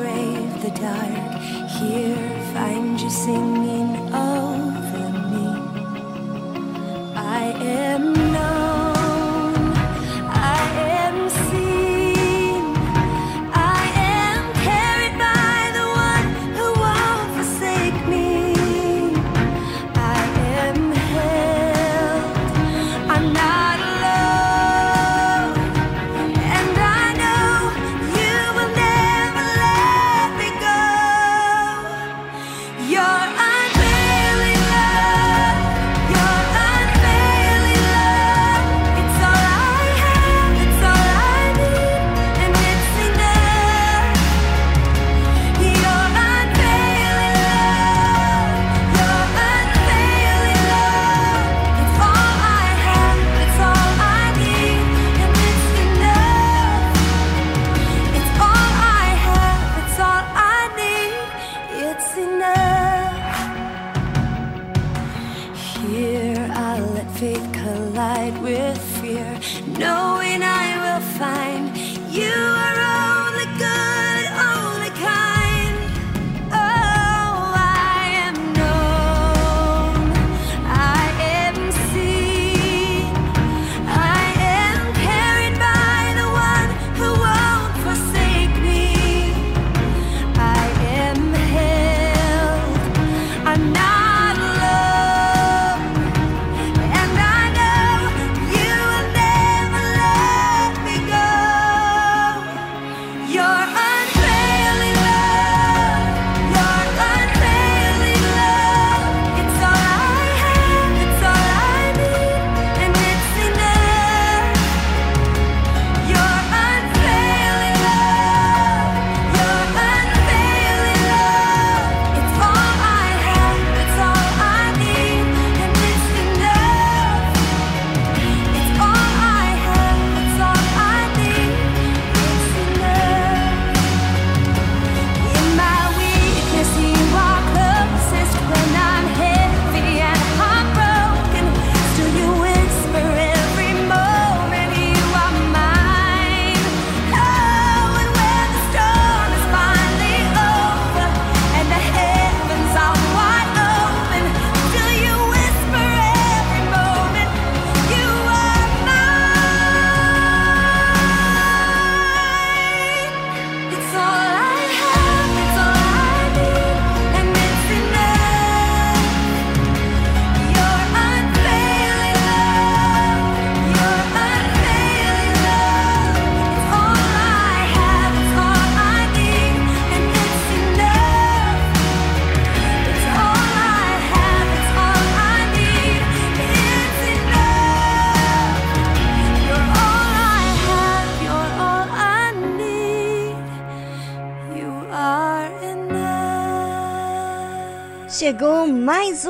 Brave the dark. Here find you singing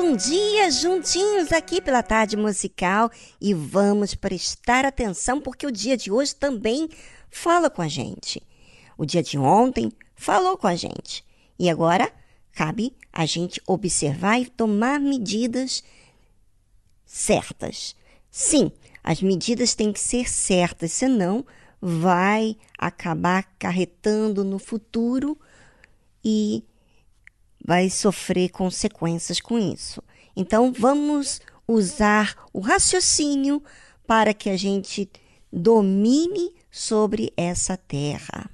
um dia juntinhos aqui pela tarde musical e vamos prestar atenção porque o dia de hoje também fala com a gente. O dia de ontem falou com a gente e agora cabe a gente observar e tomar medidas certas. Sim, as medidas têm que ser certas, senão vai acabar acarretando no futuro e vai sofrer consequências com isso. Então, vamos usar o raciocínio para que a gente domine sobre essa terra.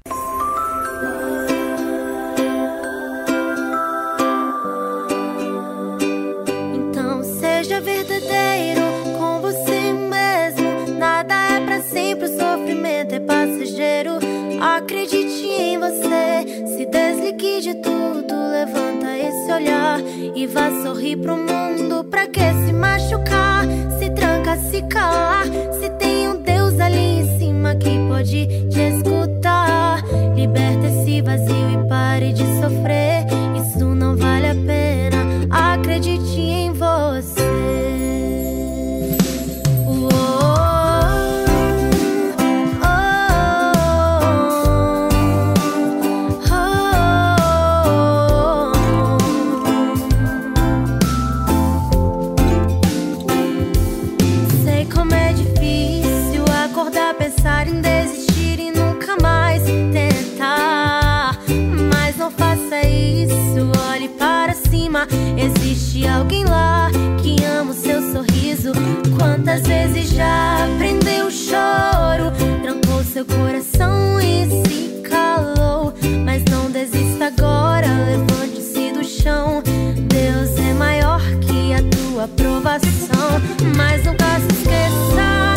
Então, seja verdadeiro com você mesmo. Nada é para sempre, o sofrimento é passageiro. Acredite em você, se desligue de tudo, levanta olhar e vá sorrir pro mundo. Pra que se machucar? Se tranca, se calar. Se tem um Deus ali em cima que pode te escutar. Liberta esse vazio e pare de sofrer. Isso não vale a pena. Acredite em alguém lá que ama o seu sorriso. Quantas vezes já prendeu o choro, trancou seu coração e se calou. Mas não desista agora, levante-se do chão. Deus é maior que a tua aprovação. Mas nunca se esqueça.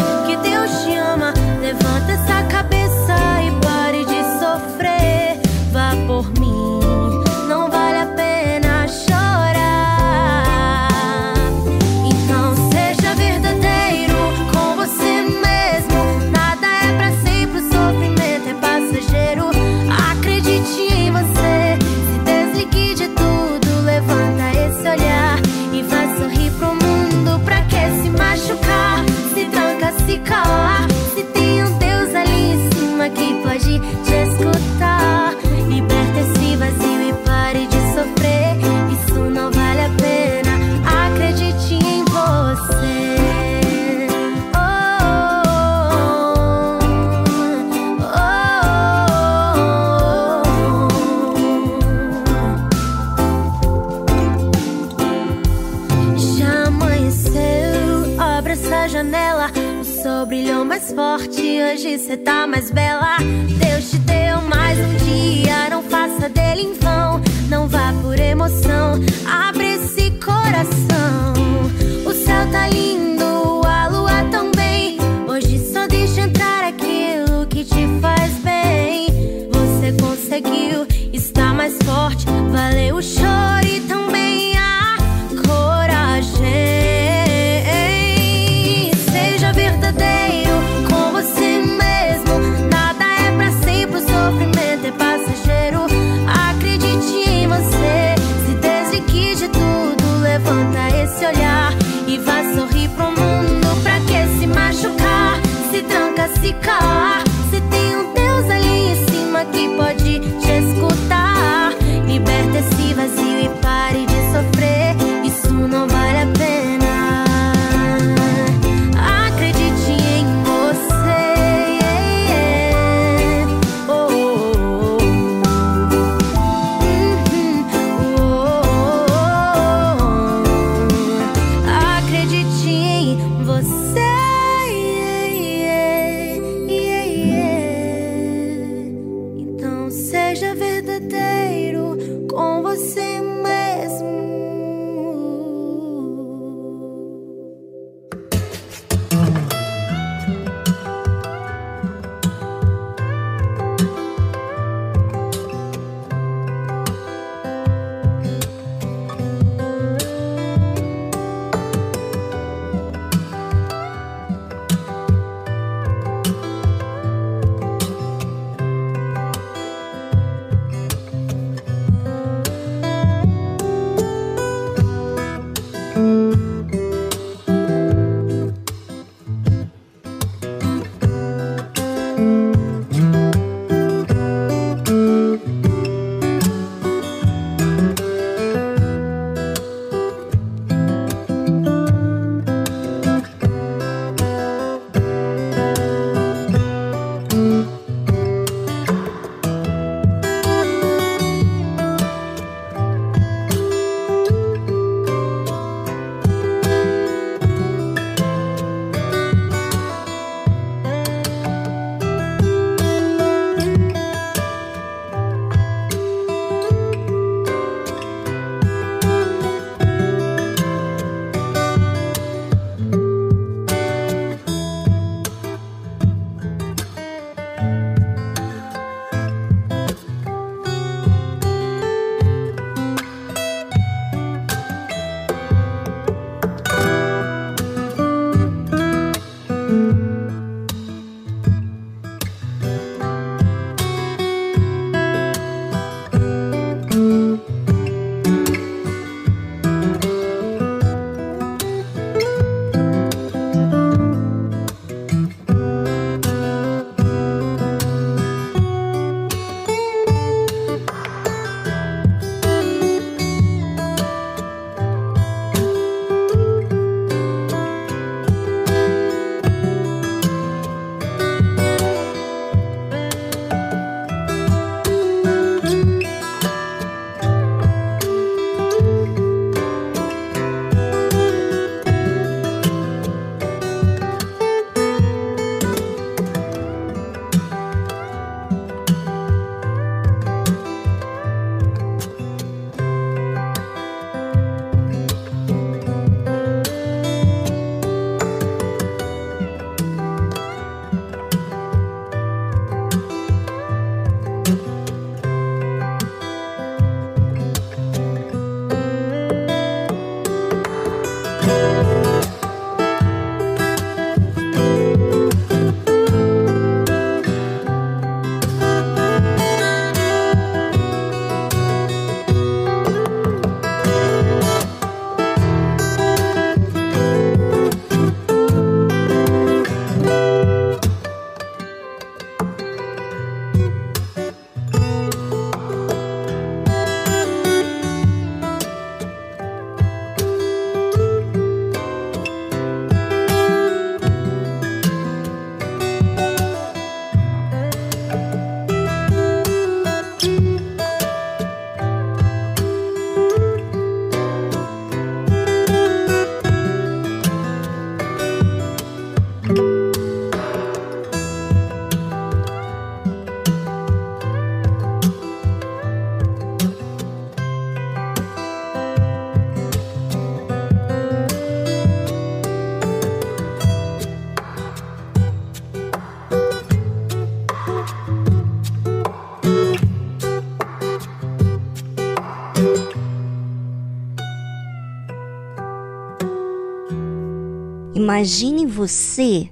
Imagine você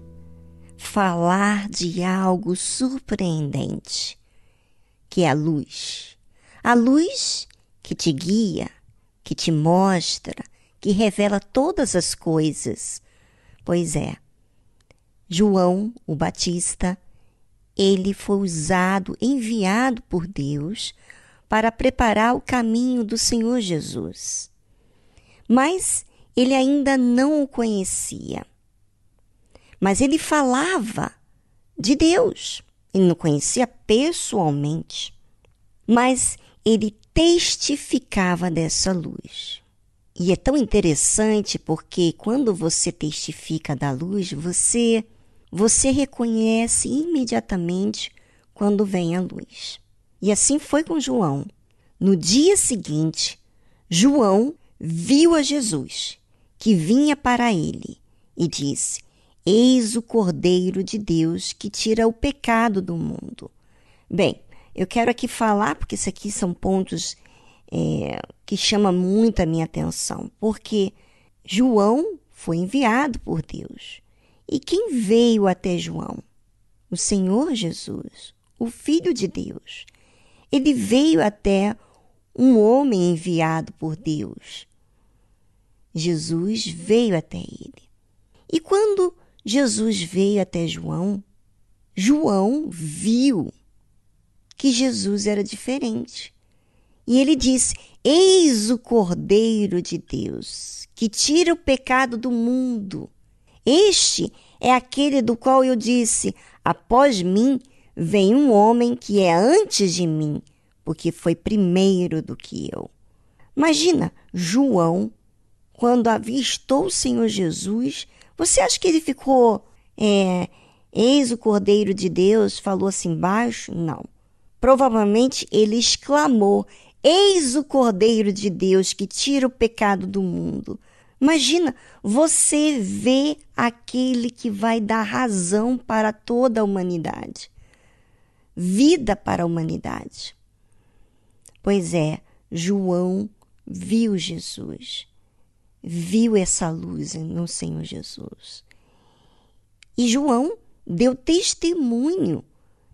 falar de algo surpreendente, que é a luz. A luz que te guia, que te mostra, que revela todas as coisas. Pois é, João, o Batista, ele foi usado, enviado por Deus para preparar o caminho do Senhor Jesus. Mas ele ainda não o conhecia. Mas ele falava de Deus. Ele não conhecia pessoalmente. Mas ele testificava dessa luz. E é tão interessante porque quando você testifica da luz, você você reconhece imediatamente quando vem a luz. E assim foi com João. No dia seguinte, João viu a Jesus, que vinha para ele, e disse: Eis o Cordeiro de Deus que tira o pecado do mundo. Bem, eu quero aqui falar, porque isso aqui são pontos é, que chamam muito a minha atenção, porque João foi enviado por Deus. E quem veio até João? O Senhor Jesus, o Filho de Deus. Ele veio até um homem enviado por Deus. Jesus veio até ele. E quando Jesus veio até João, João viu que Jesus era diferente. E ele disse: Eis o Cordeiro de Deus, que tira o pecado do mundo. Este é aquele do qual eu disse: Após mim vem um homem que é antes de mim, porque foi primeiro do que eu. Imagina, João, quando avistou o Senhor Jesus, você acha que ele ficou, é, eis o Cordeiro de Deus, falou assim baixo? Não. Provavelmente ele exclamou: Eis o Cordeiro de Deus que tira o pecado do mundo. Imagina, você vê aquele que vai dar razão para toda a humanidade, vida para a humanidade. Pois é, João viu Jesus, viu essa luz no Senhor Jesus. E João deu testemunho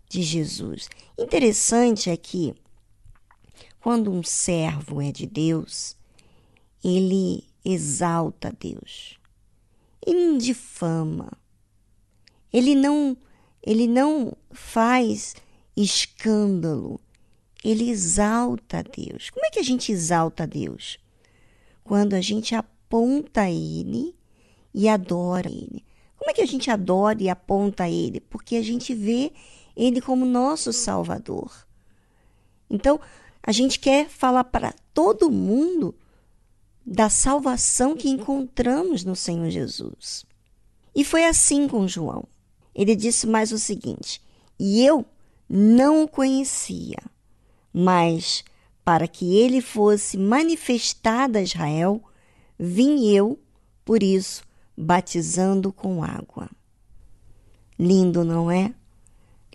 de Jesus. Interessante é que, quando um servo é de Deus, ele exalta Deus. Ele não difama. Ele não, ele não faz escândalo. Ele exalta Deus. Como é que a gente exalta Deus? Quando a gente aponta Ele e adora Ele. Como é que a gente adora e aponta Ele? Porque a gente vê Ele como nosso Salvador. Então, a gente quer falar para todo mundo da salvação que encontramos no Senhor Jesus. E foi assim com João. Ele disse mais o seguinte: E eu não o conhecia, mas para que ele fosse manifestado a Israel, vim eu, por isso, batizando com água. Lindo, não é?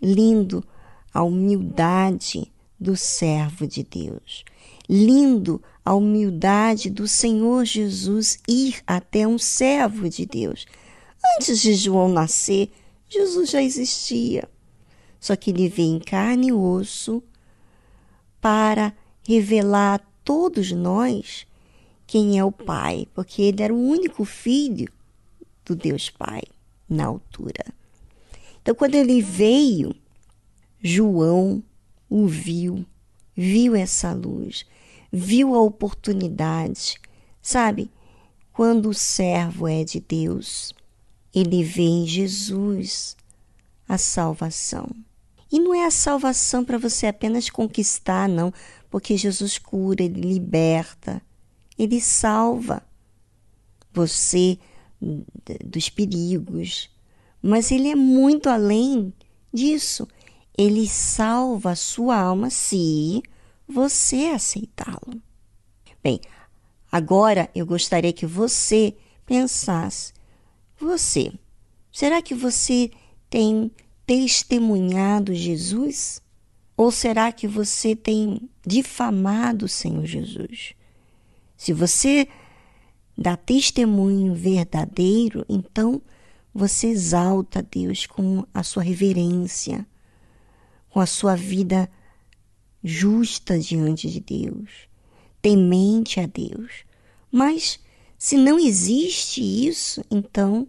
Lindo a humildade do servo de Deus. Lindo a humildade do Senhor Jesus ir até um servo de Deus. Antes de João nascer, Jesus já existia. Só que ele veio em carne e osso para revelar a todos nós quem é o Pai, porque ele era o único filho do Deus Pai na altura. Então, quando ele veio, João o viu, viu essa luz, viu a oportunidade. Sabe, quando o servo é de Deus, ele vê em Jesus a salvação. E não é a salvação para você apenas conquistar, não, porque Jesus cura, ele liberta, ele salva você dos perigos. Mas ele é muito além disso. Ele salva a sua alma se você aceitá-lo. Bem, agora eu gostaria que você pensasse: você, será que você tem testemunhado Jesus? Ou será que você tem difamado o Senhor Jesus? Se você dá testemunho verdadeiro, então você exalta Deus com a sua reverência, com a sua vida justa diante de Deus, temente a Deus. Mas se não existe isso, então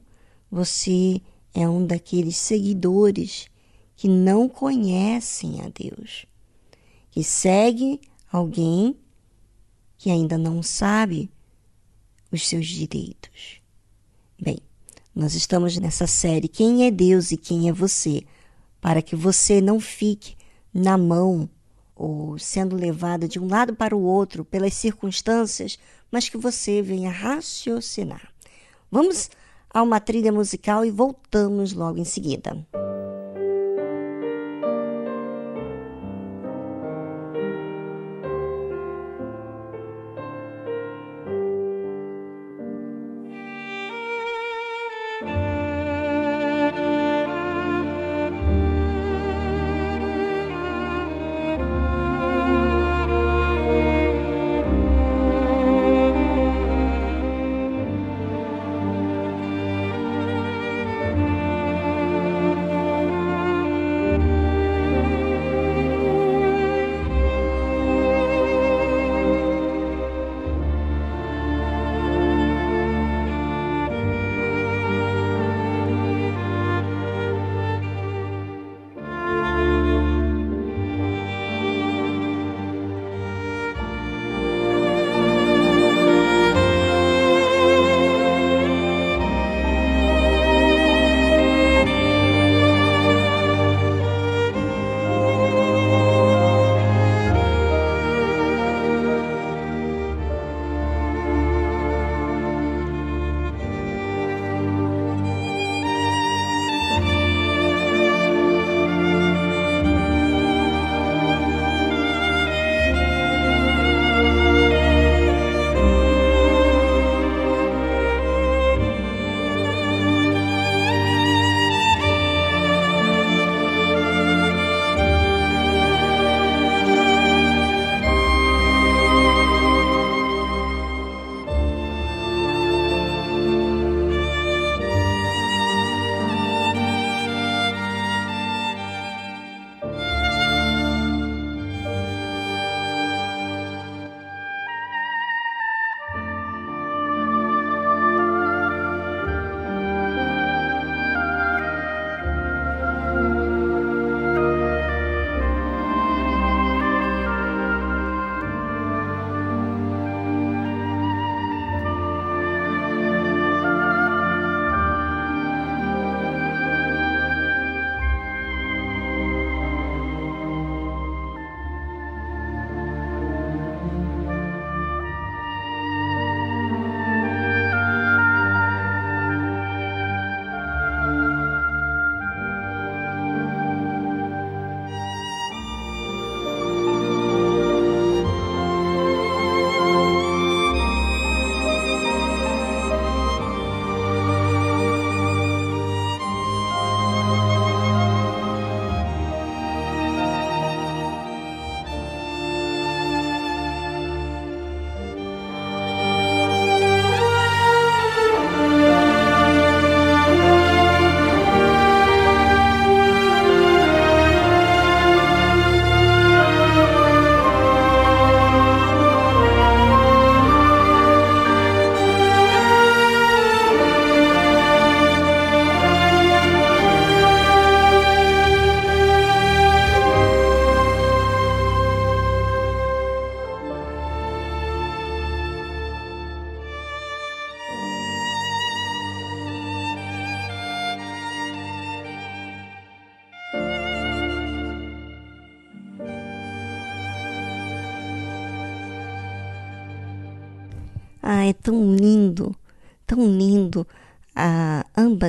você é um daqueles seguidores que não conhecem a Deus, que segue alguém que ainda não sabe os seus direitos. Bem, nós estamos nessa série Quem é Deus e quem é você, para que você não fique na mão ou sendo levado de um lado para o outro pelas circunstâncias, mas que você venha raciocinar. Vamos a uma trilha musical e voltamos logo em seguida.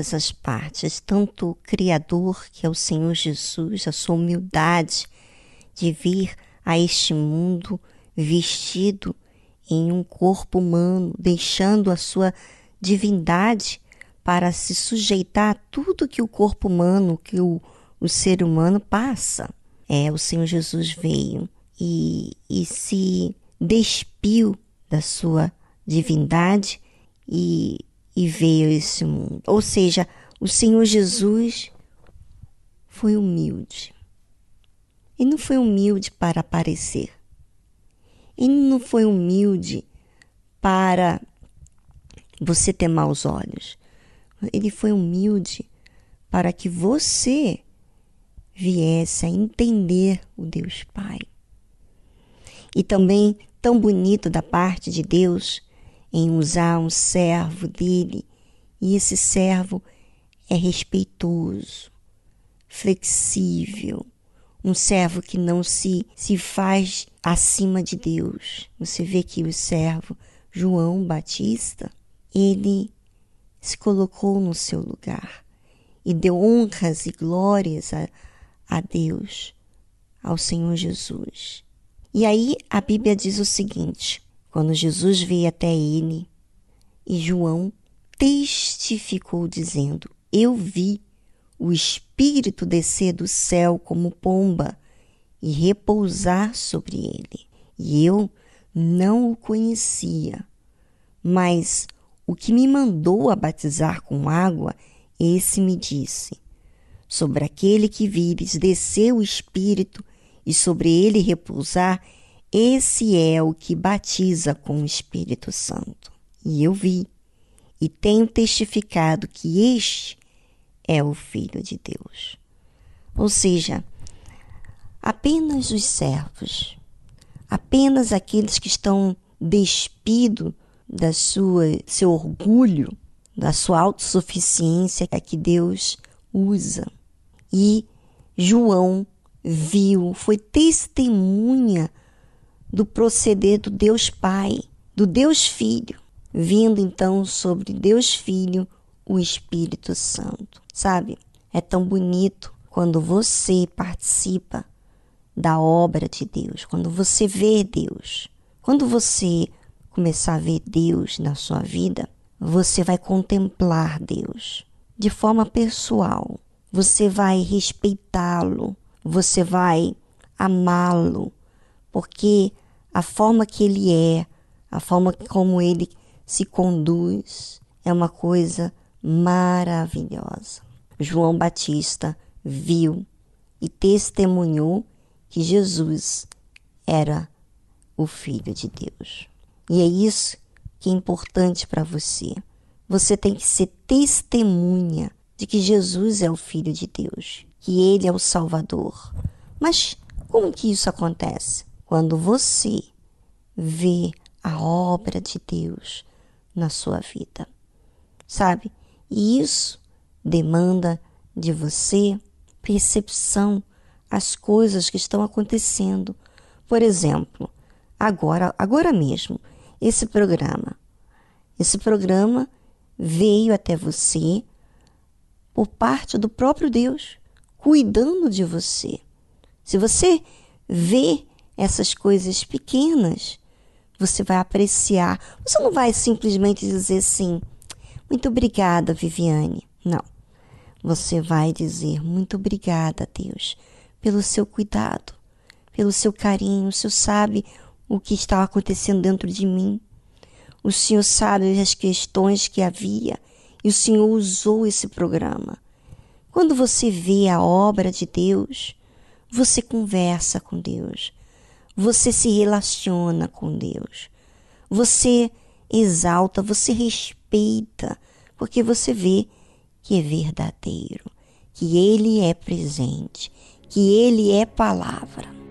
Ambas as partes, tanto o Criador, que é o Senhor Jesus, a sua humildade de vir a este mundo vestido em um corpo humano, deixando a sua divindade para se sujeitar a tudo que o corpo humano, que o, o ser humano passa. É, o Senhor Jesus veio e, e se despiu da sua divindade e, e veio a esse mundo. Ou seja, o Senhor Jesus foi humilde. Ele não foi humilde para aparecer. Ele não foi humilde para você ter maus olhos. Ele foi humilde para que você viesse a entender o Deus Pai. E também tão bonito da parte de Deus em usar um servo dele, e esse servo é respeitoso, flexível, um servo que não se, se faz acima de Deus. Você vê que o servo João Batista, ele se colocou no seu lugar e deu honras e glórias a, a Deus, ao Senhor Jesus. E aí a Bíblia diz o seguinte: quando Jesus veio até ele, e João testificou, dizendo: Eu vi o Espírito descer do céu como pomba e repousar sobre ele. E eu não o conhecia, mas o que me mandou a batizar com água, esse me disse: Sobre aquele que vires descer o Espírito e sobre ele repousar, esse é o que batiza com o Espírito Santo. E eu vi e tenho testificado que este é o Filho de Deus. Ou seja, apenas os servos, apenas aqueles que estão despidos da sua seu orgulho, da sua autossuficiência é que Deus usa. E João viu, foi testemunha do proceder do Deus Pai, do Deus Filho, vindo então sobre Deus Filho o Espírito Santo. Sabe? É tão bonito quando você participa da obra de Deus, quando você vê Deus. Quando você começar a ver Deus na sua vida, você vai contemplar Deus de forma pessoal. Você vai respeitá-lo, você vai amá-lo, porque a forma que ele é, a forma como ele se conduz, é uma coisa maravilhosa. João Batista viu e testemunhou que Jesus era o Filho de Deus. E é isso que é importante para você. Você tem que ser testemunha de que Jesus é o Filho de Deus, que Ele é o Salvador. Mas como que isso acontece? Quando você vê a obra de Deus na sua vida, sabe? E isso demanda de você percepção às coisas que estão acontecendo. Por exemplo, agora, agora mesmo, esse programa. Esse programa veio até você por parte do próprio Deus, cuidando de você. Se você vê essas coisas pequenas, você vai apreciar. Você não vai simplesmente dizer assim, muito obrigada, Viviane. Não. Você vai dizer muito obrigada, Deus, pelo seu cuidado, pelo seu carinho. O Senhor sabe o que estava acontecendo dentro de mim. O Senhor sabe as questões que havia e o Senhor usou esse programa. Quando você vê a obra de Deus, você conversa com Deus você se relaciona com Deus. Você exalta, você respeita, porque você vê que é verdadeiro, que Ele é presente, que Ele é palavra.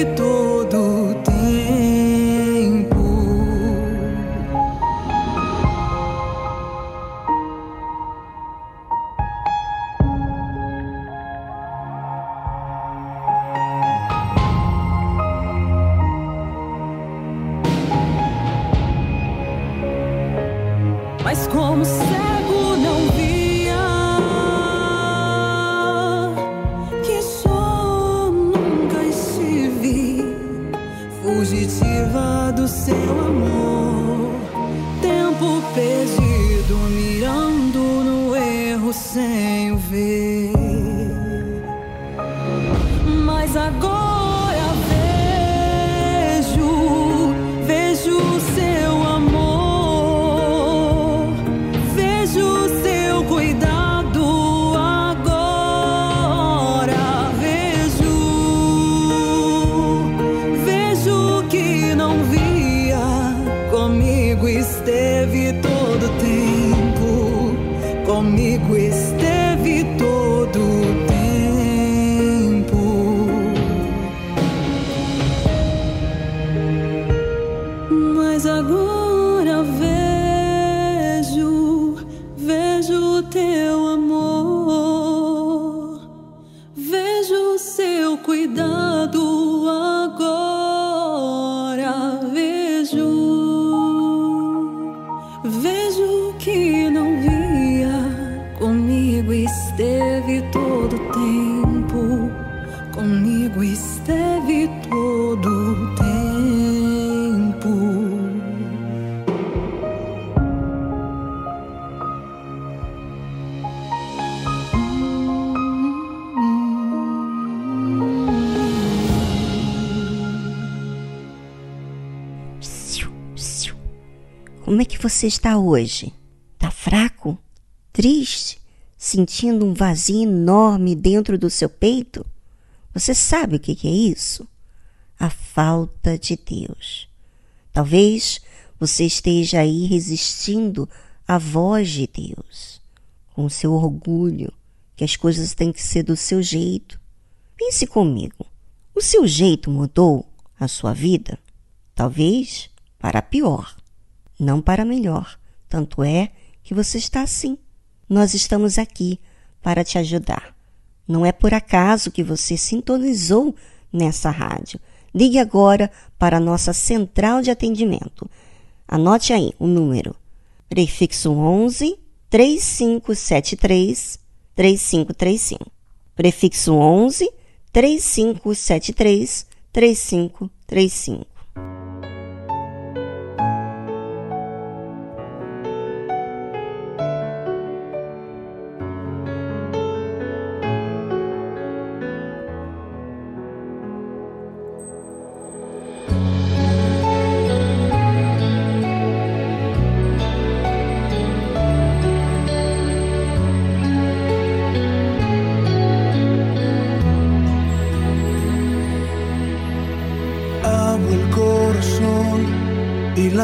Esteve você está hoje? Tá fraco? Triste? Sentindo um vazio enorme dentro do seu peito? Você sabe o que é isso? A falta de Deus. Talvez você esteja aí resistindo à voz de Deus, com o seu orgulho, que as coisas têm que ser do seu jeito. Pense comigo. O seu jeito mudou a sua vida? Talvez para pior, não para melhor. Tanto é que você está assim. Nós estamos aqui para te ajudar. Não é por acaso que você sintonizou nessa rádio. Ligue agora para a nossa central de atendimento. Anote aí o número: prefixo 11 3573 3535. Prefixo 11 3573 3535.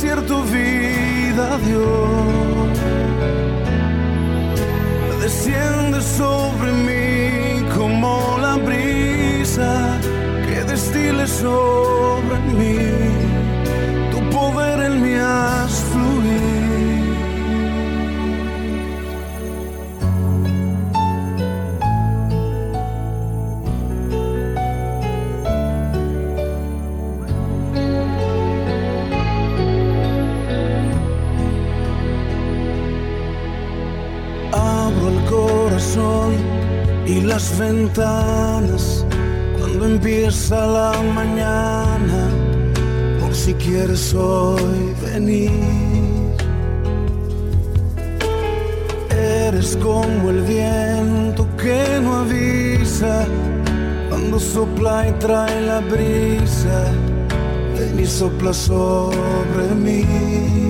desierto vida dio. Desciende sobre mí como la brisa que destile sobre las ventanas cuando empieza la mañana, por si quieres hoy venir. Eres como el viento que no avisa cuando sopla y trae la brisa. Ven y sopla sobre mí.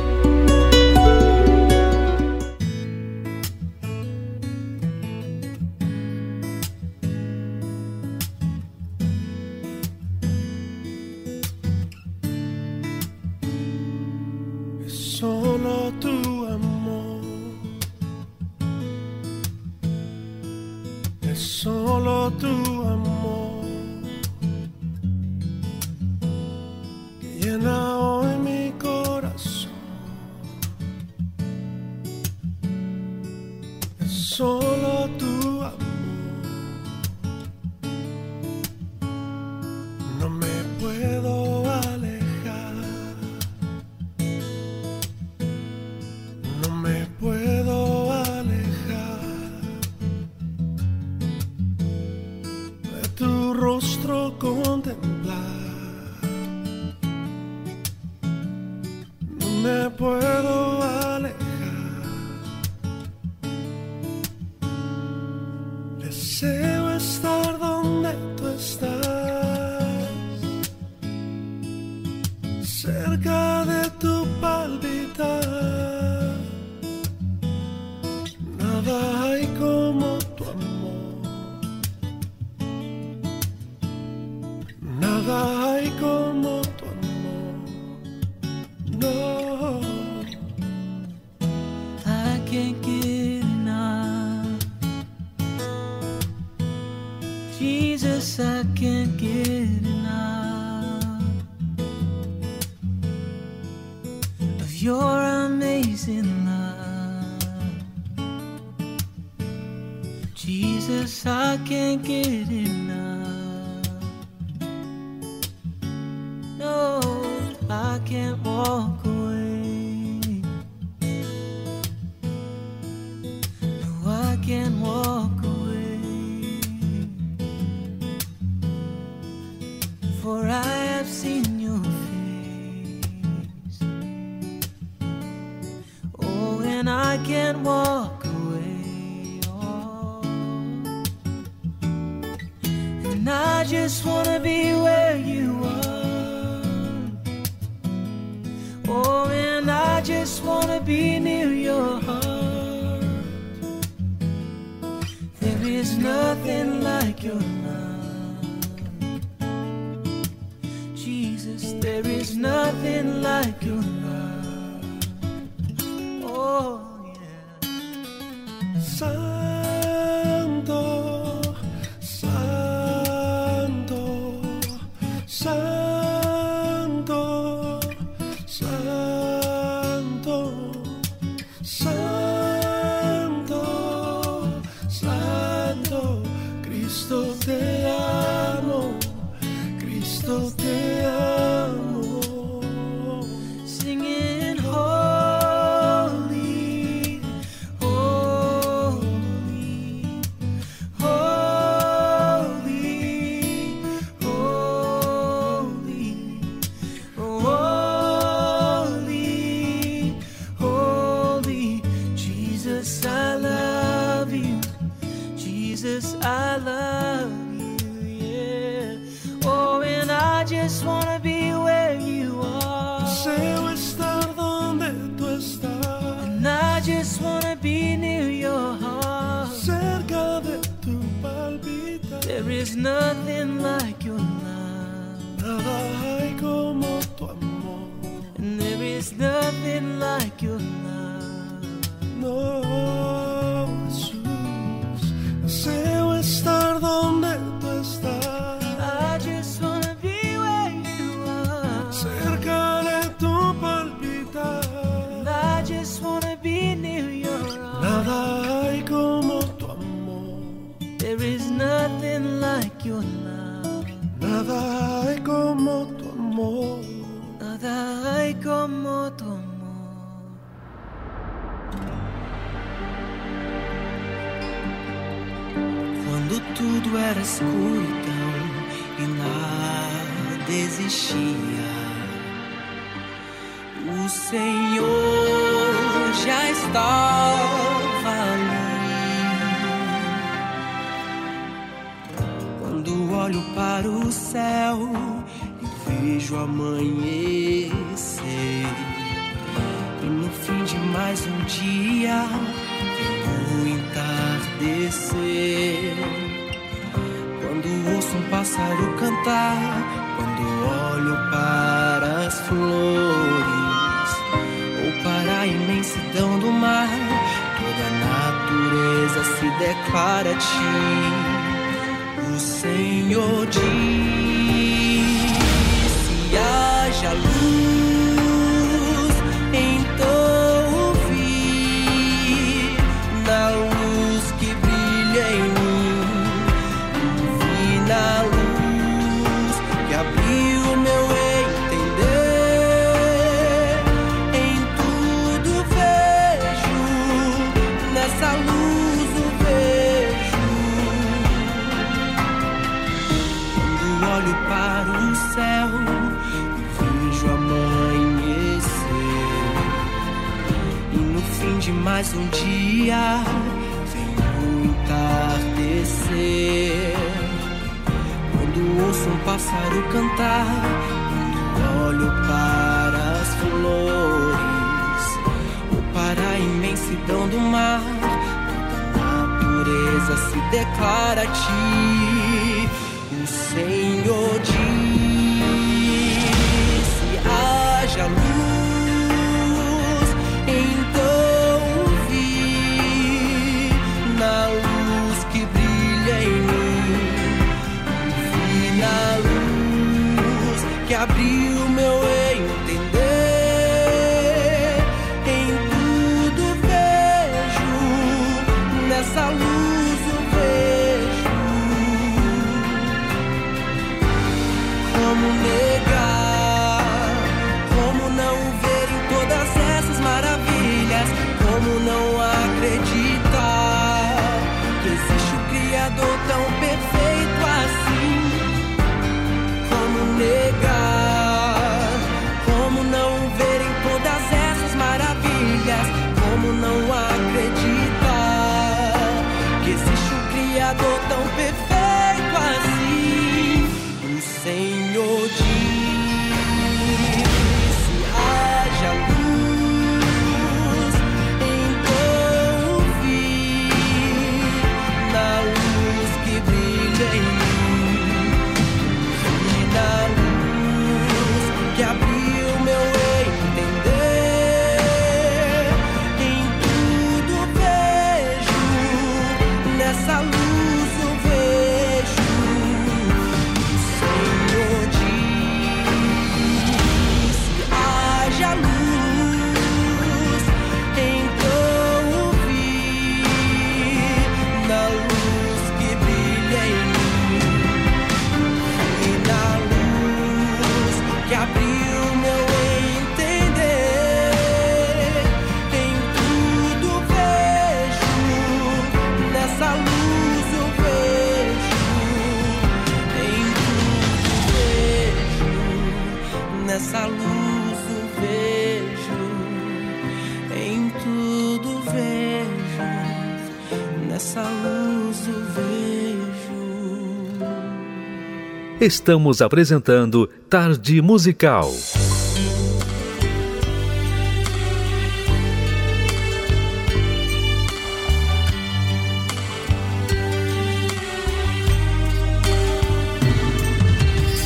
There's nothing like your escuridão e nada desistia. O Senhor já estava ali. Quando olho para o céu e vejo amanhecer, e no fim de mais um dia declara para ti. O Senhor diz: se haja luz. um dia vem entardecer. Quando ouço um pássaro cantar, quando olho para as flores, ou para a imensidão do mar, toda a natureza se declara a ti, o Senhor. Estamos apresentando Tarde Musical.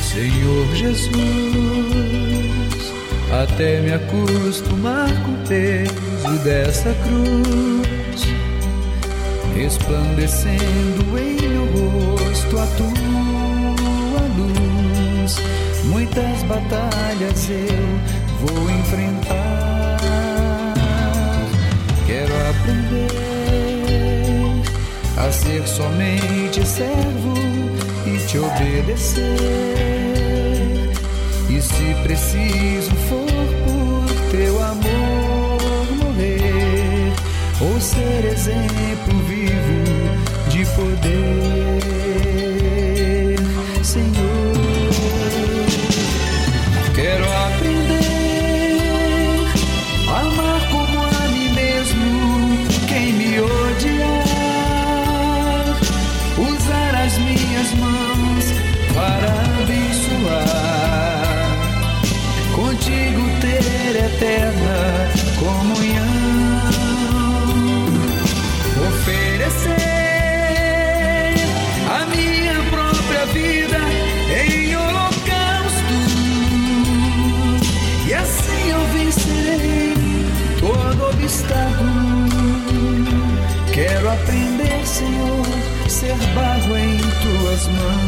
Senhor Jesus, até me acostumar com o peso dessa cruz, resplandecendo em meu rosto a tua batalhas eu vou enfrentar. Quero aprender a ser somente servo e te obedecer. E se preciso for por teu amor morrer, ou ser exemplo vivo de poder, tuas mãos.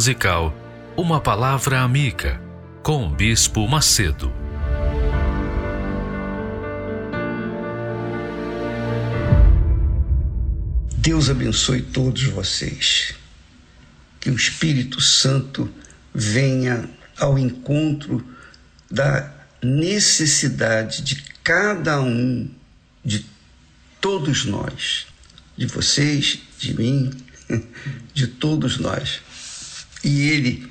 Musical, uma palavra amiga com o Bispo Macedo. Deus abençoe todos vocês. Que o Espírito Santo venha ao encontro da necessidade de cada um, de todos nós, de vocês, de mim, de todos nós. E ele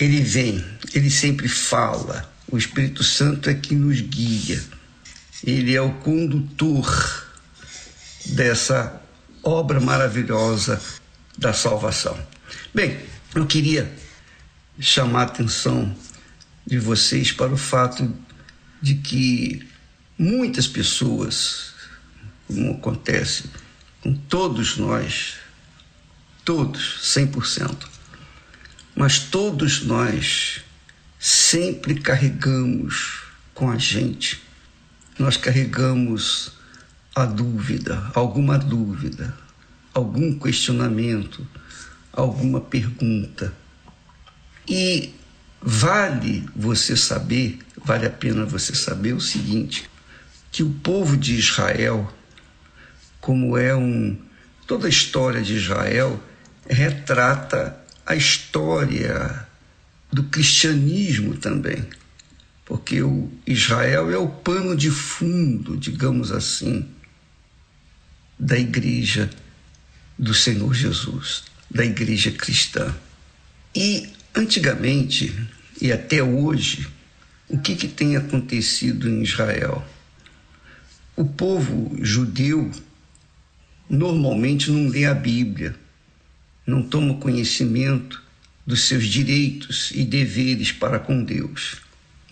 ele vem, ele sempre fala. O Espírito Santo é que nos guia. Ele é o condutor dessa obra maravilhosa da salvação. Bem, eu queria chamar a atenção de vocês para o fato de que muitas pessoas, como acontece com todos nós, todos, 100%, mas todos nós sempre carregamos com a gente, nós carregamos a dúvida, alguma dúvida, algum questionamento, alguma pergunta. E vale você saber, vale a pena você saber o seguinte: que o povo de Israel, como é um toda a história de Israel retrata a história do cristianismo também, porque o Israel é o pano de fundo, digamos assim, da igreja do Senhor Jesus, da igreja cristã. E antigamente e até hoje, o que, que tem acontecido em Israel? O povo judeu normalmente não lê a Bíblia, não toma conhecimento dos seus direitos e deveres para com Deus.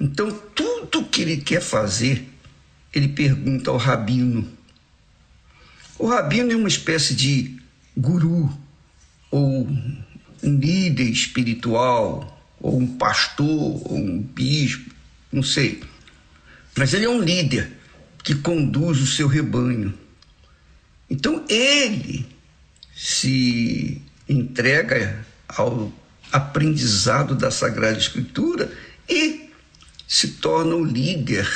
Então, tudo que ele quer fazer, ele pergunta ao rabino. O rabino é uma espécie de guru ou um líder espiritual, ou um pastor, ou um bispo, não sei. Mas ele é um líder que conduz o seu rebanho. Então ele se entrega ao aprendizado da Sagrada Escritura e se torna o líder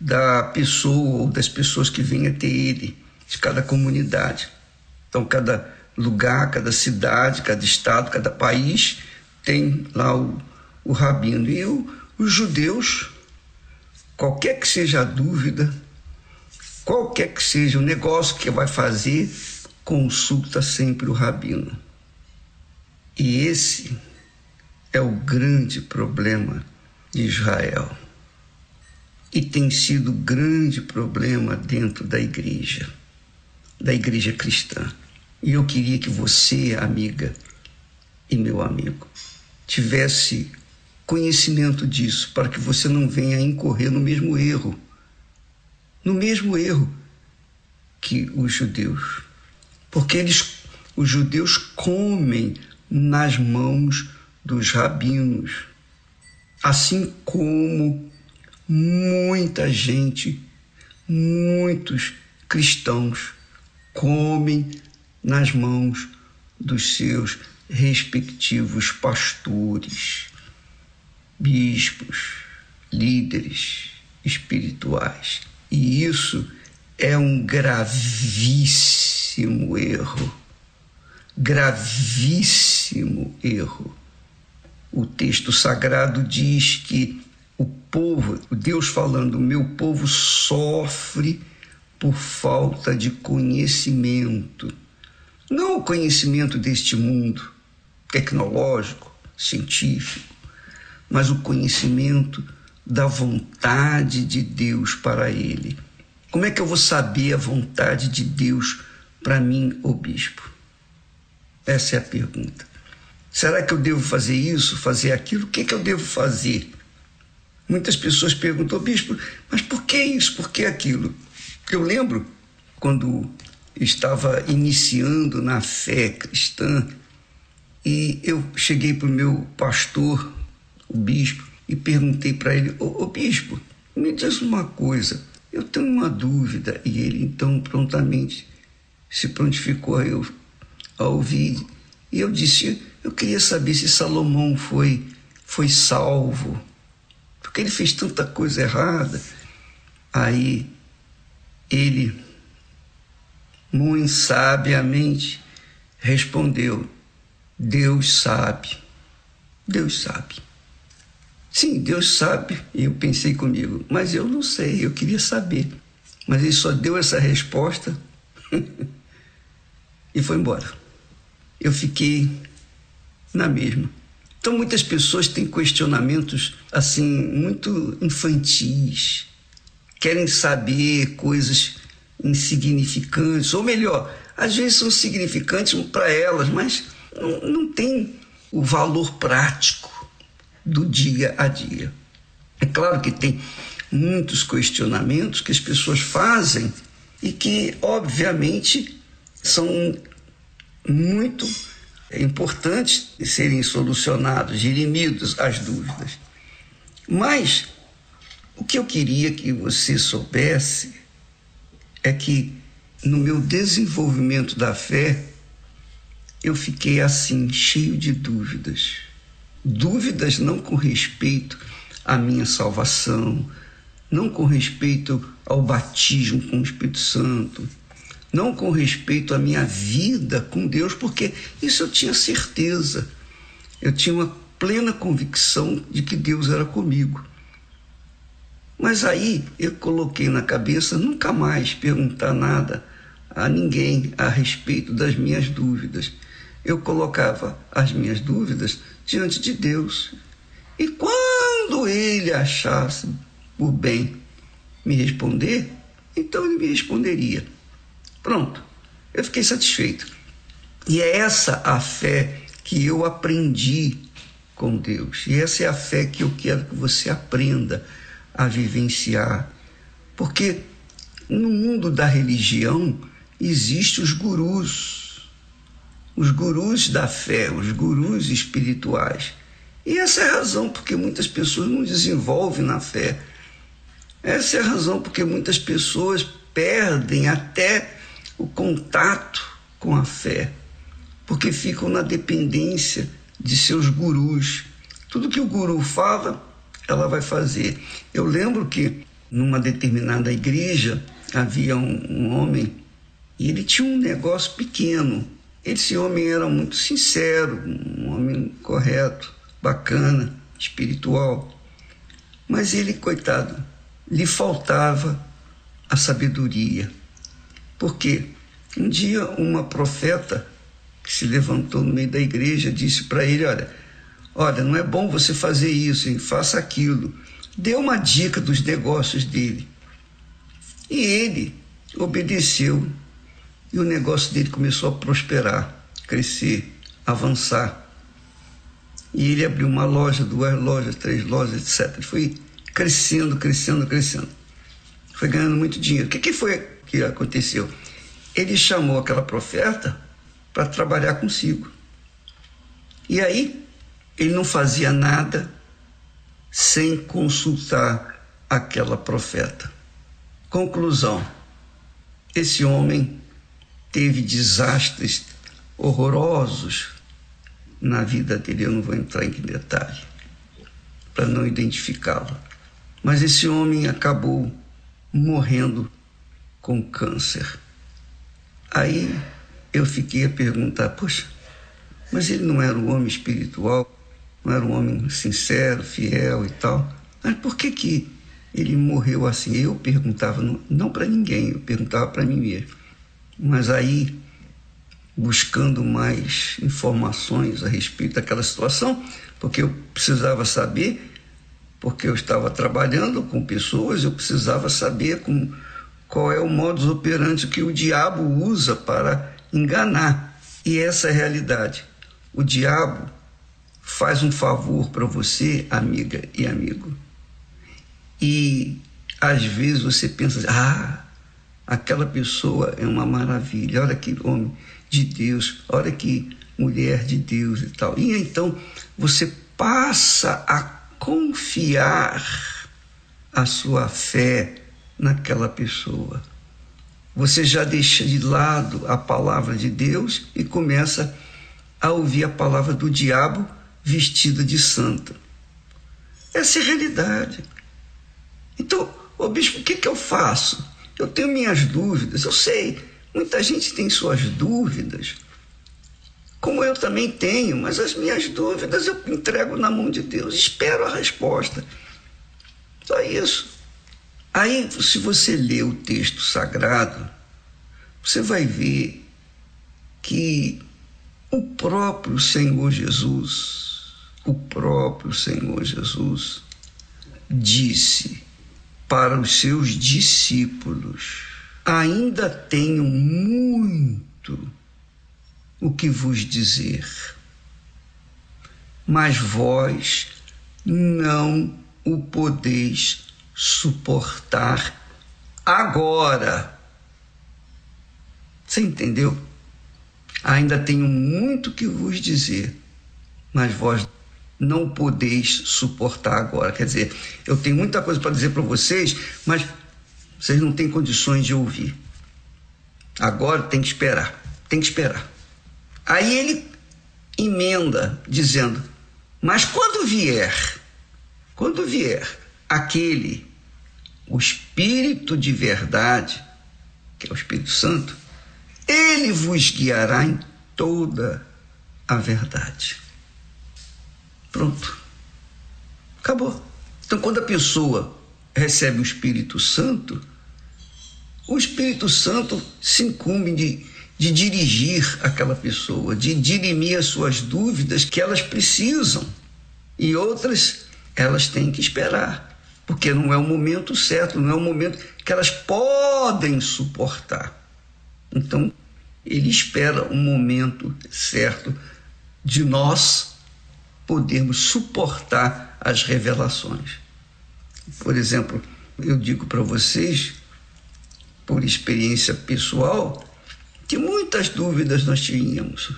da pessoa ou das pessoas que vêm até ele, de cada comunidade. Então, cada lugar, cada cidade, cada estado, cada país tem lá o, o rabino. E o, os judeus, qualquer que seja a dúvida, qualquer que seja o negócio que vai fazer, consulta sempre o rabino. E esse é o grande problema de Israel. E tem sido grande problema dentro da igreja, da igreja cristã. E eu queria que você, amiga e meu amigo, tivesse conhecimento disso, para que você não venha incorrer no mesmo erro. No mesmo erro que os judeus. Porque eles, os judeus comem nas mãos dos rabinos, assim como muita gente, muitos cristãos comem nas mãos dos seus respectivos pastores, bispos, líderes espirituais. E isso é um gravíssimo erro. Gravíssimo erro. O texto sagrado diz que o povo, Deus falando, o meu povo sofre por falta de conhecimento. Não o conhecimento deste mundo tecnológico, científico, mas o conhecimento da vontade de Deus para ele. Como é que eu vou saber a vontade de Deus para mim, o bispo? Essa é a pergunta. Será que eu devo fazer isso, fazer aquilo? O que, é que eu devo fazer? Muitas pessoas perguntam, bispo, mas por que isso, por que aquilo? Eu lembro quando estava iniciando na fé cristã e eu cheguei para o meu pastor, o bispo, e perguntei para ele: Ô, ô bispo, me diz uma coisa, eu tenho uma dúvida. E ele então prontamente se prontificou a, eu, a ouvir. E eu disse: Eu queria saber se Salomão foi, foi salvo, porque ele fez tanta coisa errada. Aí ele, muito sabiamente, respondeu: Deus sabe, Deus sabe. Sim, Deus sabe, eu pensei comigo, mas eu não sei, eu queria saber. Mas ele só deu essa resposta e foi embora. Eu fiquei na mesma. Então muitas pessoas têm questionamentos assim muito infantis, querem saber coisas insignificantes, ou melhor, às vezes são significantes para elas, mas não, não tem o valor prático do dia a dia. É claro que tem muitos questionamentos que as pessoas fazem e que, obviamente, são muito importantes serem solucionados, dirimidos as dúvidas. Mas o que eu queria que você soubesse é que no meu desenvolvimento da fé, eu fiquei assim, cheio de dúvidas. Dúvidas não com respeito à minha salvação, não com respeito ao batismo com o Espírito Santo, não com respeito à minha vida com Deus, porque isso eu tinha certeza. Eu tinha uma plena convicção de que Deus era comigo. Mas aí eu coloquei na cabeça nunca mais perguntar nada a ninguém a respeito das minhas dúvidas. Eu colocava as minhas dúvidas diante de Deus. E quando ele achasse por bem me responder, então ele me responderia. Pronto, eu fiquei satisfeito. E é essa a fé que eu aprendi com Deus. E essa é a fé que eu quero que você aprenda a vivenciar. Porque no mundo da religião existem os gurus, os gurus da fé, os gurus espirituais. E essa é a razão porque muitas pessoas não desenvolvem na fé. Essa é a razão porque muitas pessoas perdem até o contato com a fé, porque ficam na dependência de seus gurus. Tudo que o guru fala, ela vai fazer. Eu lembro que numa determinada igreja havia um, um homem e ele tinha um negócio pequeno. Esse homem era muito sincero, um homem correto, bacana, espiritual. Mas ele, coitado, lhe faltava a sabedoria. Porque um dia uma profeta que se levantou no meio da igreja disse para ele: Olha, olha, não é bom você fazer isso, hein? faça aquilo. Deu uma dica dos negócios dele. E ele obedeceu e o negócio dele começou a prosperar, crescer, avançar. E ele abriu uma loja, duas lojas, três lojas, etc. Foi crescendo, crescendo, crescendo. Foi ganhando muito dinheiro. O que, que foi que aconteceu? Ele chamou aquela profeta para trabalhar consigo. E aí, ele não fazia nada sem consultar aquela profeta. Conclusão: esse homem teve desastres horrorosos na vida dele. Eu não vou entrar em detalhe para não identificá-lo. Mas esse homem acabou morrendo com câncer. Aí eu fiquei a perguntar: poxa, mas ele não era um homem espiritual, não era um homem sincero, fiel e tal. Mas por que que ele morreu assim? Eu perguntava, não, não para ninguém, eu perguntava para mim mesmo. Mas aí, buscando mais informações a respeito daquela situação, porque eu precisava saber, porque eu estava trabalhando com pessoas, eu precisava saber com, qual é o modus operandi que o diabo usa para enganar. E essa é a realidade. O diabo faz um favor para você, amiga e amigo. E às vezes você pensa, ah, aquela pessoa é uma maravilha, olha que homem de Deus, olha que mulher de Deus e tal. E então você passa a confiar a sua fé naquela pessoa. Você já deixa de lado a palavra de Deus e começa a ouvir a palavra do diabo vestida de santa. Essa é a realidade. Então, ô bispo, o que, que eu faço? Eu tenho minhas dúvidas, eu sei, muita gente tem suas dúvidas, como eu também tenho, mas as minhas dúvidas eu entrego na mão de Deus, espero a resposta. Só isso. Aí, se você lê o texto sagrado, você vai ver que o próprio Senhor Jesus, o próprio Senhor Jesus, disse para os seus discípulos: Ainda tenho muito o que vos dizer, mas vós não o podeis suportar agora. Você entendeu? Ainda tenho muito que vos dizer, mas vós não podeis suportar agora. Quer dizer, eu tenho muita coisa para dizer para vocês, mas vocês não têm condições de ouvir. Agora tem que esperar, tem que esperar. Aí ele emenda dizendo: Mas quando vier, quando vier aquele o Espírito de verdade, que é o Espírito Santo, ele vos guiará em toda a verdade. Pronto. Acabou. Então, quando a pessoa recebe o Espírito Santo, o Espírito Santo se incumbe de, de dirigir aquela pessoa, de dirimir as suas dúvidas que elas precisam e outras elas têm que esperar, porque não é o momento certo, não é o momento que elas podem suportar. Então, ele espera o um momento certo de nós podermos suportar as revelações. Por exemplo, eu digo para vocês, por experiência pessoal, que muitas dúvidas nós tínhamos.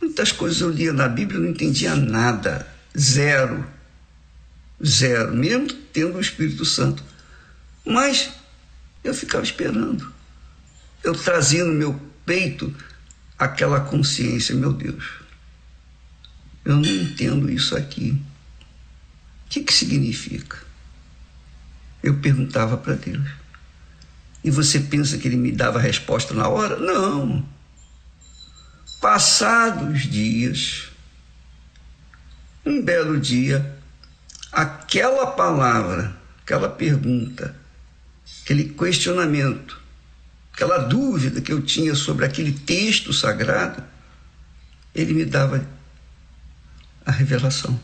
Muitas coisas eu lia na Bíblia e não entendia nada. Zero. Zero. Mesmo tendo o Espírito Santo. Mas eu ficava esperando. Eu trazia no meu peito aquela consciência, meu Deus. Eu não entendo isso aqui. O que, que significa? Eu perguntava para Deus. E você pensa que ele me dava a resposta na hora? Não. Passados dias, um belo dia, aquela palavra, aquela pergunta, aquele questionamento, aquela dúvida que eu tinha sobre aquele texto sagrado, ele me dava a revelação.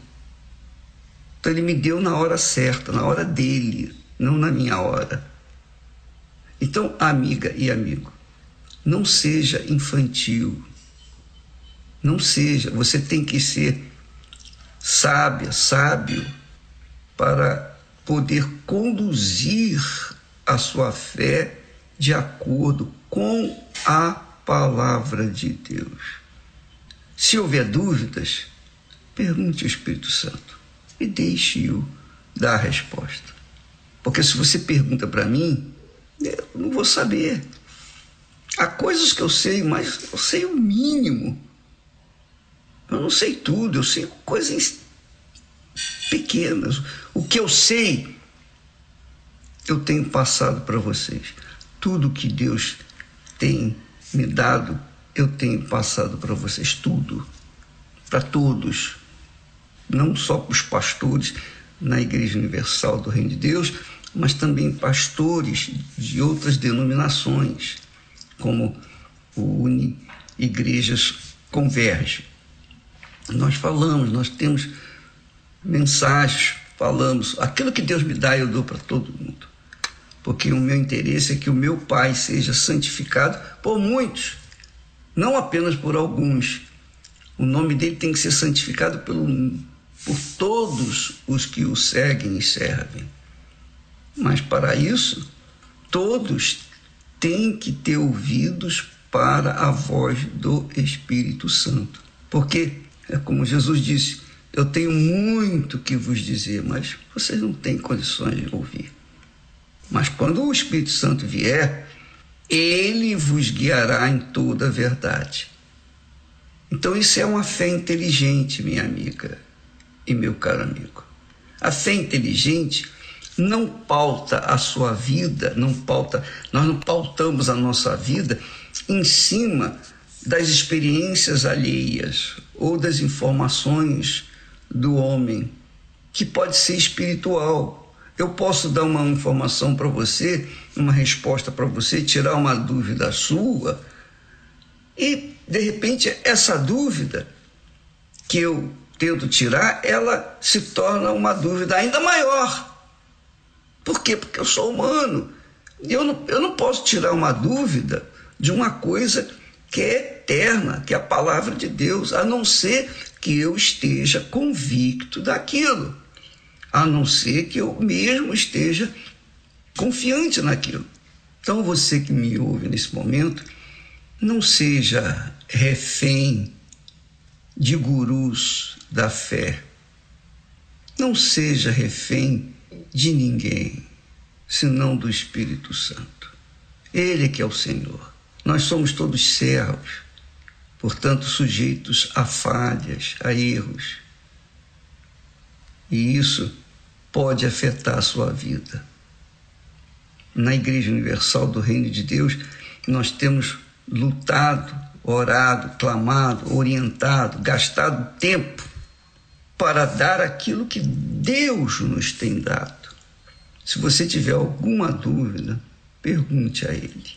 Então ele me deu na hora certa, na hora dele, não na minha hora. Então, amiga e amigo, não seja infantil. Não seja, você tem que ser sábia, sábio para poder conduzir a sua fé de acordo com a palavra de Deus. Se houver dúvidas, pergunte ao Espírito Santo e deixe-o dar a resposta. Porque se você pergunta para mim, eu não vou saber. Há coisas que eu sei, mas eu sei o mínimo. Eu não sei tudo, eu sei coisas pequenas. O que eu sei, eu tenho passado para vocês. Tudo que Deus tem me dado, eu tenho passado para vocês. Tudo. Para todos. Não só para os pastores na Igreja Universal do Reino de Deus, mas também pastores de outras denominações, como o Uni Igrejas Converge. Nós falamos, nós temos mensagens, falamos, aquilo que Deus me dá eu dou para todo mundo. Porque o meu interesse é que o meu Pai seja santificado por muitos, não apenas por alguns. O nome dele tem que ser santificado pelo, por todos os que o seguem e servem. Mas para isso, todos têm que ter ouvidos para a voz do Espírito Santo. Porque, é como Jesus disse, eu tenho muito que vos dizer, mas vocês não têm condições de ouvir. Mas quando o Espírito Santo vier, ele vos guiará em toda a verdade. Então, isso é uma fé inteligente, minha amiga e meu caro amigo. A fé inteligente não pauta a sua vida, não pauta, nós não pautamos a nossa vida em cima das experiências alheias ou das informações do homem, que pode ser espiritual. Eu posso dar uma informação para você, uma resposta para você, tirar uma dúvida sua, e de repente essa dúvida que eu tento tirar, ela se torna uma dúvida ainda maior por quê? Porque eu sou humano. Eu não, eu não posso tirar uma dúvida de uma coisa que é eterna, que é a palavra de Deus, a não ser que eu esteja convicto daquilo, a não ser que eu mesmo esteja confiante naquilo. Então, você que me ouve nesse momento, não seja refém de gurus da fé. Não seja refém de ninguém, senão do Espírito Santo. Ele que é o Senhor. Nós somos todos servos, portanto, sujeitos a falhas, a erros. E isso pode afetar a sua vida. na Igreja Universal do Reino de Deus, nós temos lutado, orado, clamado, orientado, gastado tempo para dar aquilo que Deus nos tem dado. Se você tiver alguma dúvida, pergunte a Ele.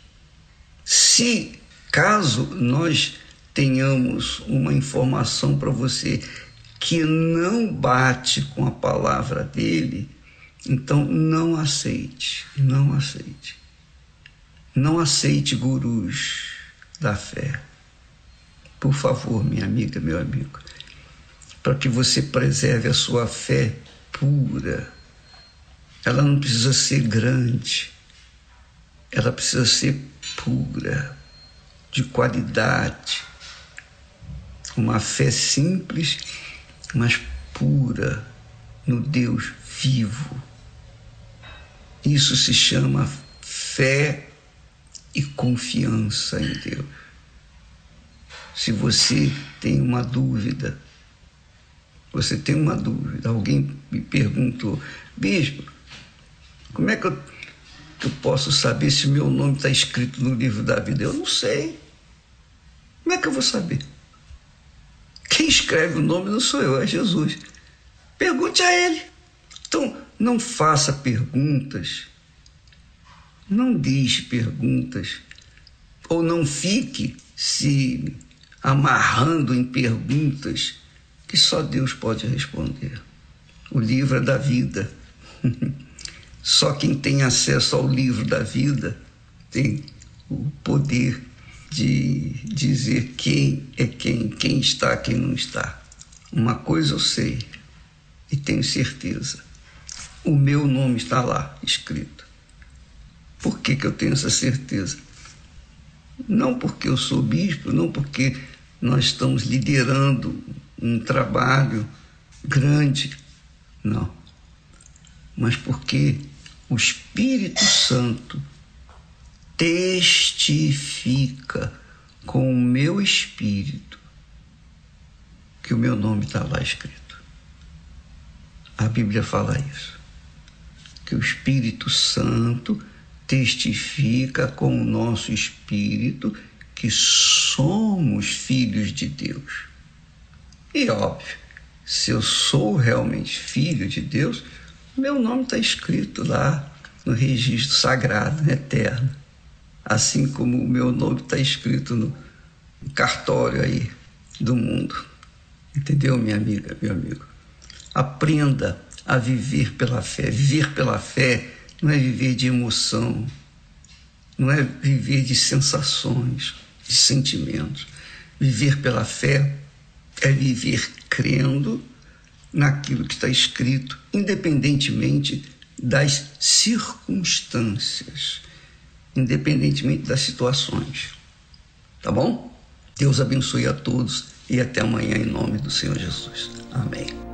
Se caso nós tenhamos uma informação para você que não bate com a palavra dele, então não aceite, não aceite. Não aceite gurus da fé. Por favor, minha amiga, meu amigo, para que você preserve a sua fé pura. Ela não precisa ser grande, ela precisa ser pura, de qualidade. Uma fé simples, mas pura no Deus vivo. Isso se chama fé e confiança em Deus. Se você tem uma dúvida, você tem uma dúvida, alguém me perguntou, bispo, como é que eu, que eu posso saber se meu nome está escrito no livro da vida? Eu não sei. Como é que eu vou saber? Quem escreve o nome não sou eu, é Jesus. Pergunte a Ele. Então, não faça perguntas, não diz perguntas, ou não fique se amarrando em perguntas que só Deus pode responder. O livro é da vida. Só quem tem acesso ao livro da vida tem o poder de dizer quem é quem, quem está, quem não está. Uma coisa eu sei e tenho certeza: o meu nome está lá escrito. Por que, que eu tenho essa certeza? Não porque eu sou bispo, não porque nós estamos liderando um trabalho grande, não, mas porque o Espírito Santo testifica com o meu espírito que o meu nome está lá escrito. A Bíblia fala isso. Que o Espírito Santo testifica com o nosso espírito que somos filhos de Deus. E óbvio, se eu sou realmente filho de Deus, meu nome está escrito lá no registro sagrado, eterno. Assim como o meu nome está escrito no cartório aí do mundo. Entendeu, minha amiga, meu amigo? Aprenda a viver pela fé. Viver pela fé não é viver de emoção, não é viver de sensações, de sentimentos. Viver pela fé é viver crendo naquilo que está escrito, independentemente das circunstâncias, independentemente das situações. Tá bom? Deus abençoe a todos e até amanhã em nome do Senhor Jesus. Amém.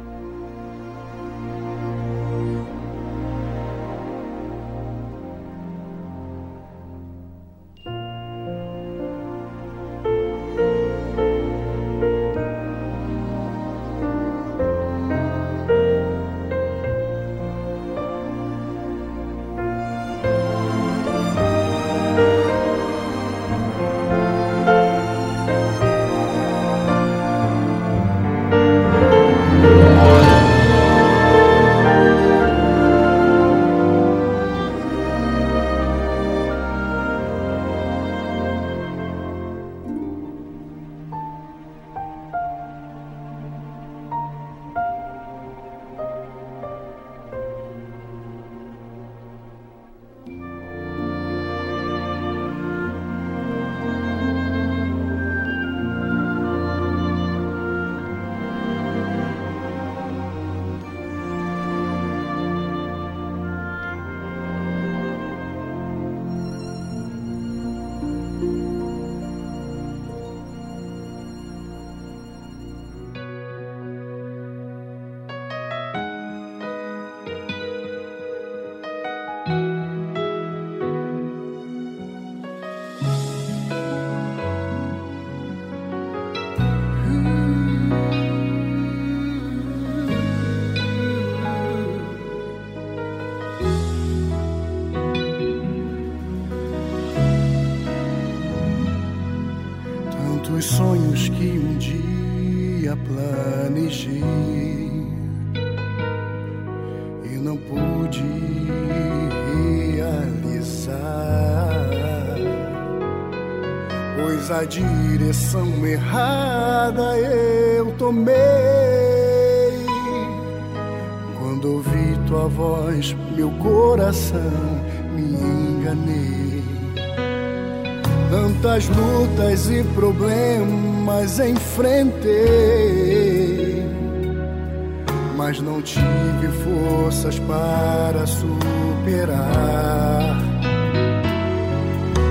Não tive forças para superar.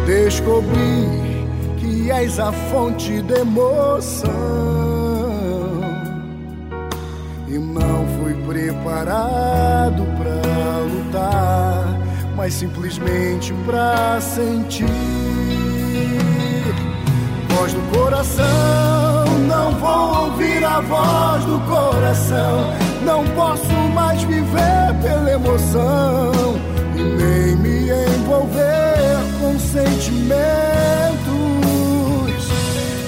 Descobri que és a fonte da emoção e não fui preparado para lutar, mas simplesmente para sentir voz do coração. Não vou ouvir a voz do coração. Não posso mais viver pela emoção e nem me envolver com sentimentos.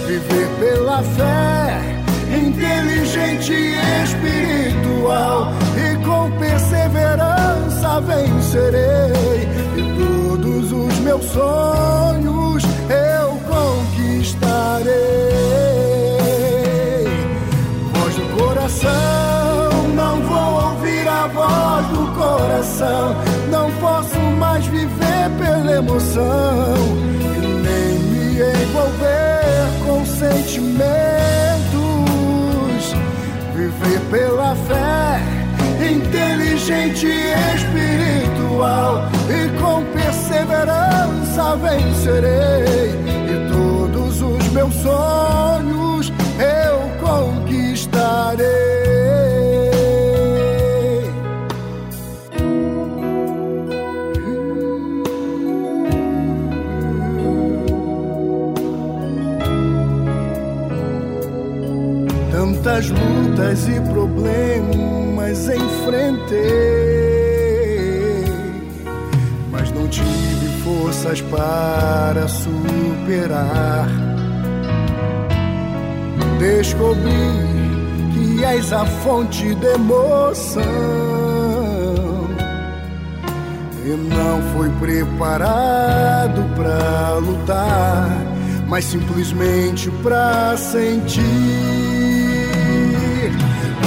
Viver pela fé, inteligente e espiritual. E com perseverança vencerei. E todos os meus sonhos eu coração. Não posso mais viver pela emoção e nem me envolver com sentimentos. Viver pela fé, inteligente e espiritual. E com perseverança vencerei. E todos os meus sonhos eu conquistarei. Tantas lutas e problemas enfrentei, mas não tive forças para superar. Descobri que és a fonte da emoção. E não fui preparado para lutar, mas simplesmente para sentir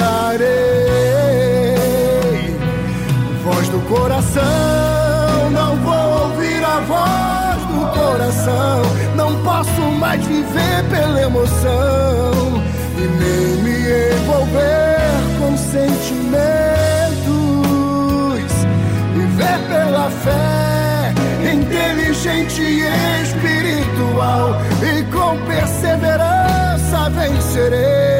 conquistarei. Voz do coração, não vou ouvir a voz do coração. Não posso mais viver pela emoção e nem me envolver com sentimentos. Viver pela fé, inteligente e espiritual, e com perseverança vencerei.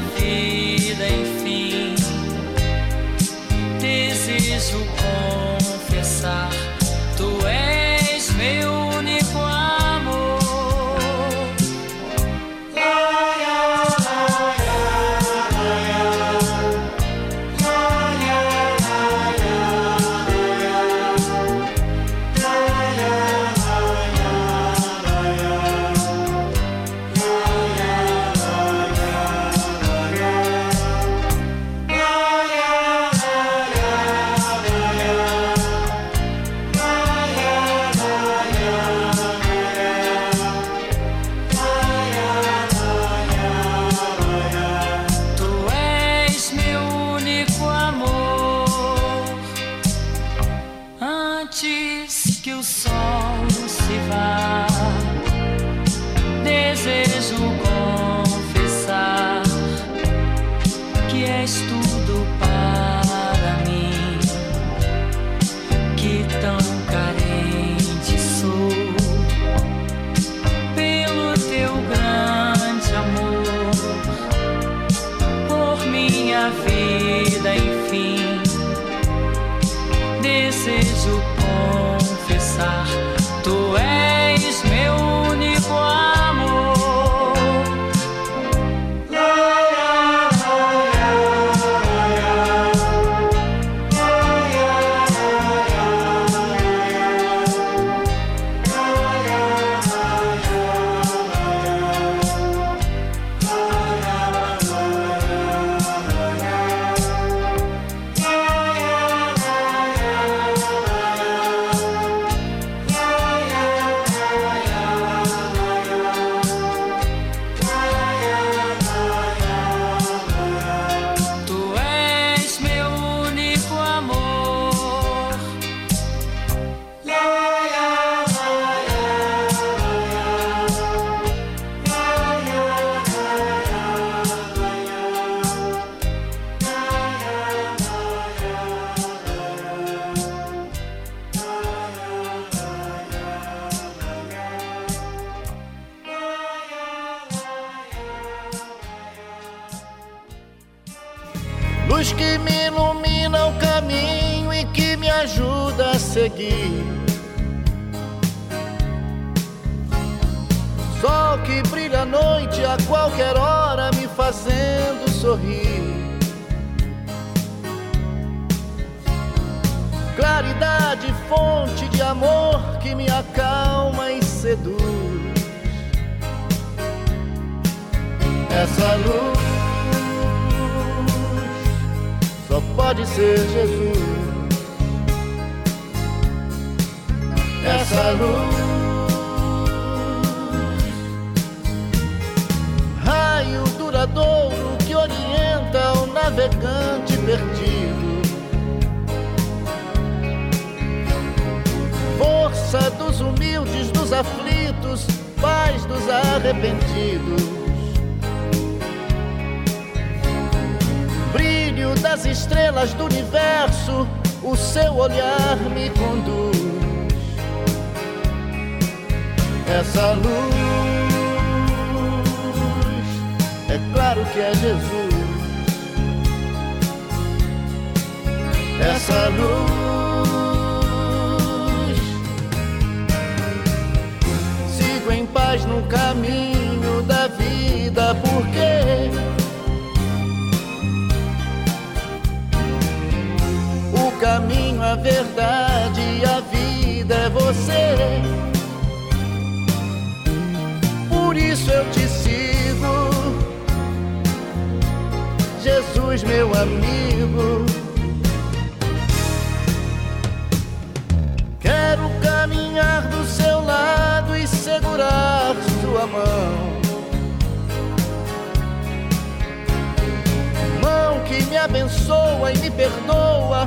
vida, enfim. Desejo pode ser Jesus. Essa luz, raio duradouro que orienta o navegante perdido. Força dos humildes, dos aflitos, paz dos arrependidos. brilho das estrelas do universo, o seu olhar me conduz. Essa luz, é claro que é Jesus. Essa luz, sigo em paz no caminho da vida, porque o caminho, a verdade e a vida é você. Por isso eu te sigo, Jesus, meu amigo. Quero caminhar do seu lado e segurar sua mão. Mão que me abençoa e me perdoa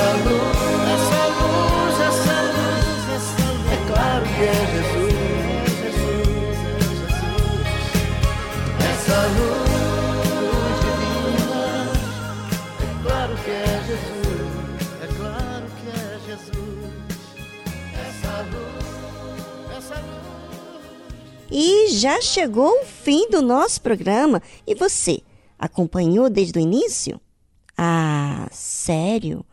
Essa luz, essa luz, essa luz, essa luz, é claro que é Jesus, é Jesus, é Jesus. Essa luz divina, é claro que é Jesus, é claro que é Jesus. Essa luz, essa luz. E já chegou o fim do nosso programa. E você, acompanhou desde o início? Ah, sério?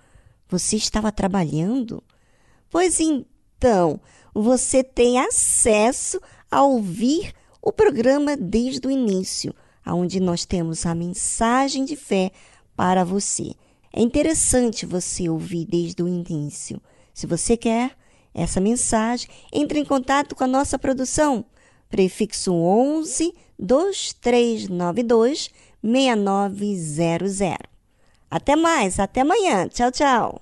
Você estava trabalhando? Pois então, você tem acesso a ouvir o programa desde o início, onde nós temos a mensagem de fé para você. É interessante você ouvir desde o início. Se você quer essa mensagem, entre em contato com a nossa produção. Prefixo 11 2392 6900. Até mais, até amanhã. Tchau, tchau.